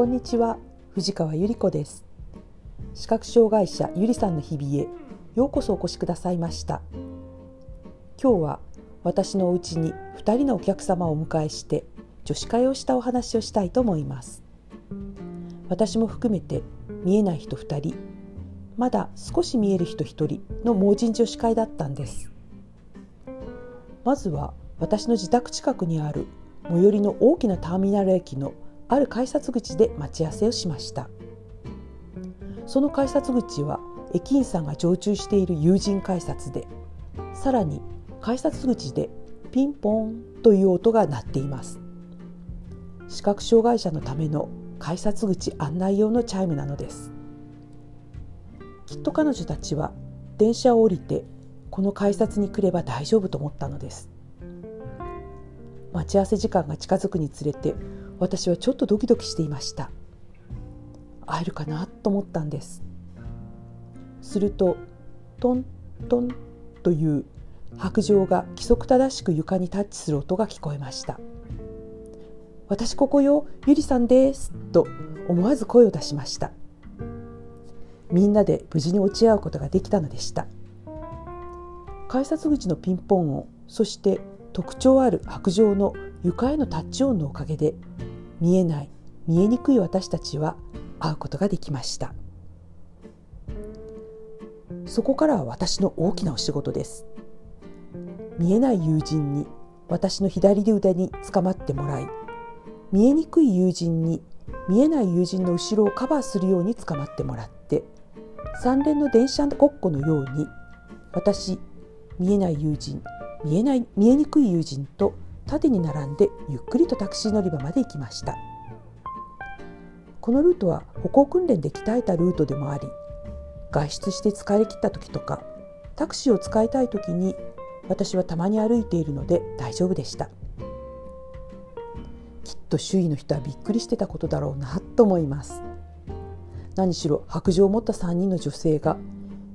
こんにちは藤川ゆり子です。視覚障害者ゆりさんの日々へようこそお越しくださいました。今日は私のお家に2人のお客様をお迎えして女子会をしたお話をしたいと思います。私も含めて見えない人2人まだ少し見える人1人の盲人女子会だったんです。まずは私の自宅近くにある最寄りの大きなターミナル駅のある改札口で待ち合わせをしました。その改札口は駅員さんが常駐している友人改札でさらに改札口でピンポンという音が鳴っています。視覚障害者のための改札口案内用のチャイムなのです。きっと彼女たちは電車を降りてこの改札に来れば大丈夫と思ったのです。待ち合わせ時間が近づくにつれて私はちょっとドキドキしていました。会えるかなと思ったんです。するとトントンという白杖が規則正しく床にタッチする音が聞こえました。私ここよゆりさんですと思わず声を出しました。みんなで無事に落ち合うことができたのでした。改札口のピンポン音そして特徴ある白杖の床へのタッチ音のおかげで見えない見えにくい私たちは会うことができました。そこからは私の大きなお仕事です。見えない友人に私の左腕につかまってもらい見えにくい友人に見えない友人の後ろをカバーするようにつかまってもらって三連の電車ごっこのように私見えない友人見えない見えにくい友人と縦に並んでゆっくりとタクシー乗り場まで行きました。このルートは歩行訓練で鍛えたルートでもあり外出して疲れ切った時とかタクシーを使いたい時に私はたまに歩いているので大丈夫でした。きっと周囲の人はびっくりしてたことだろうなと思います。何しろ白状を持った3人の女性が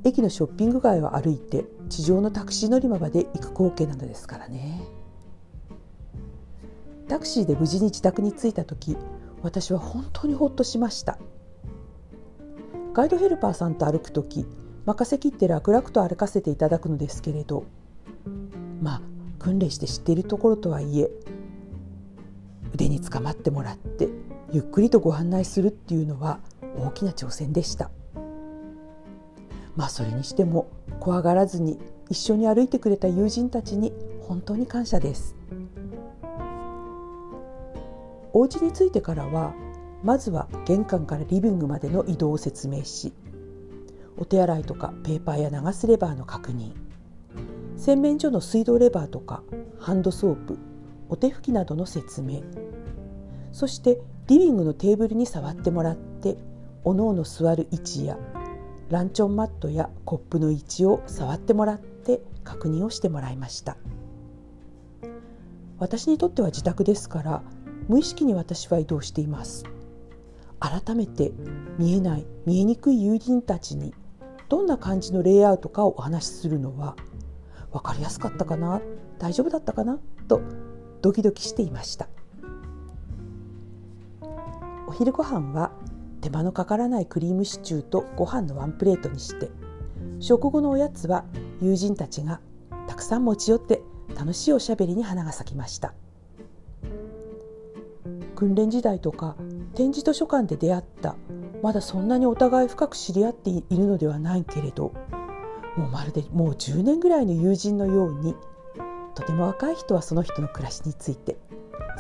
駅のショッピング街を歩いて地上のタクシー乗り場まで行く光景なのですからね。タクシーで無事に自宅に着いた時私は本当にほっとしましたガイドヘルパーさんと歩く時任せきって楽々と歩かせていただくのですけれどまあ訓練して知っているところとはいえ腕につかまってもらってゆっくりとご案内するっていうのは大きな挑戦でしたまあそれにしても怖がらずに一緒に歩いてくれた友人たちに本当に感謝です。お家に着いてからはまずは玄関からリビングまでの移動を説明しお手洗いとかペーパーや流すレバーの確認洗面所の水道レバーとかハンドソープお手拭きなどの説明そしてリビングのテーブルに触ってもらっておのおの座る位置やランチョンマットやコップの位置を触ってもらって確認をしてもらいました。私にとっては自宅ですから無意識に私は移動しています。改めて見えない見えにくい友人たちにどんな感じのレイアウトかをお話しするのは分かりやすかったかな大丈夫だったかなとドキドキしていました。お昼ご飯は手間のかからないクリームシチューとご飯のワンプレートにして食後のおやつは友人たちがたくさん持ち寄って楽しいおしゃべりに花が咲きました。訓練時代とか展示図書館で出会った。まだそんなにお互い深く知り合っているのではないけれど。もうまるでもう10年ぐらいの友人のように。とても若い人はその人の暮らしについて。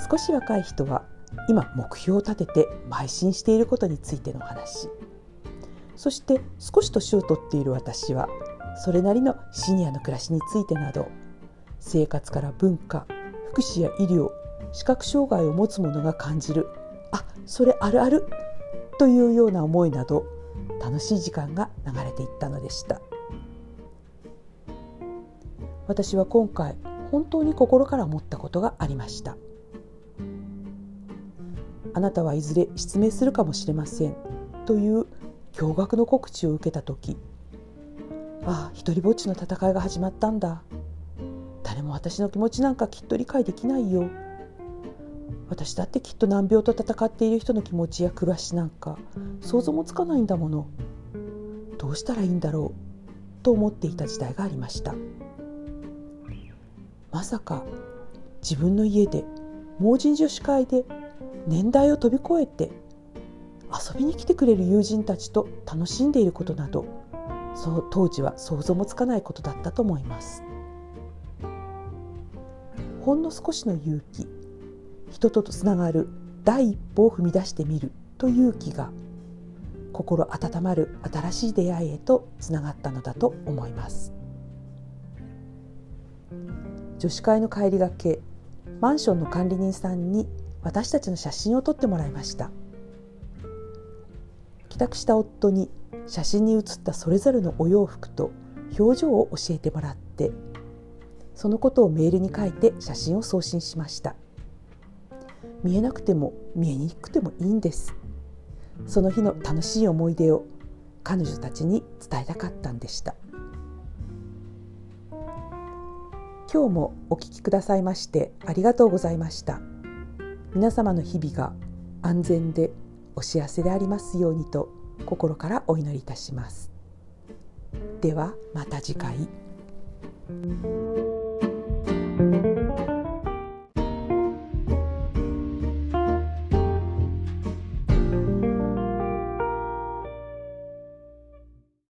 少し若い人は今目標を立てて邁進していることについての話。そして少し年を取っている私はそれなりのシニアの暮らしについてなど生活から文化福祉や医療視覚障害を持つ者が感じる。あそれあるある。というような思いなど楽しい時間が流れていったのでした。私は今回本当に心から思ったことがありました。あなたはいずれ失明するかもしれません。という驚愕の告知を受けた時ああ一りぼっちの戦いが始まったんだ。誰も私の気持ちなんかきっと理解できないよ。私だってきっと難病と闘っている人の気持ちや暮らしなんか想像もつかないんだもの。どうしたらいいんだろう。と思っていた時代がありました。まさか自分の家で盲人女子会で年代を飛び越えて遊びに来てくれる友人たちと楽しんでいることなどそう当時は想像もつかないことだったと思います。ほんの少しの勇気。人とつながる。第一歩を踏み出してみるという気が心温まる新しい出会いへとつながったのだと思います。女子会の帰りがけマンションの管理人さんに私たちの写真を撮ってもらいました。帰宅した夫に写真に写ったそれぞれのお洋服と表情を教えてもらってそのことをメールに書いて写真を送信しました。見えなくても見えにくくてもいいんです。その日の楽しい思い出を彼女たちに伝えたかったんでした。今日もお聞きくださいましてありがとうございました。皆様の日々が安全でお幸せでありますようにと心からお祈りいたします。ではまた次回。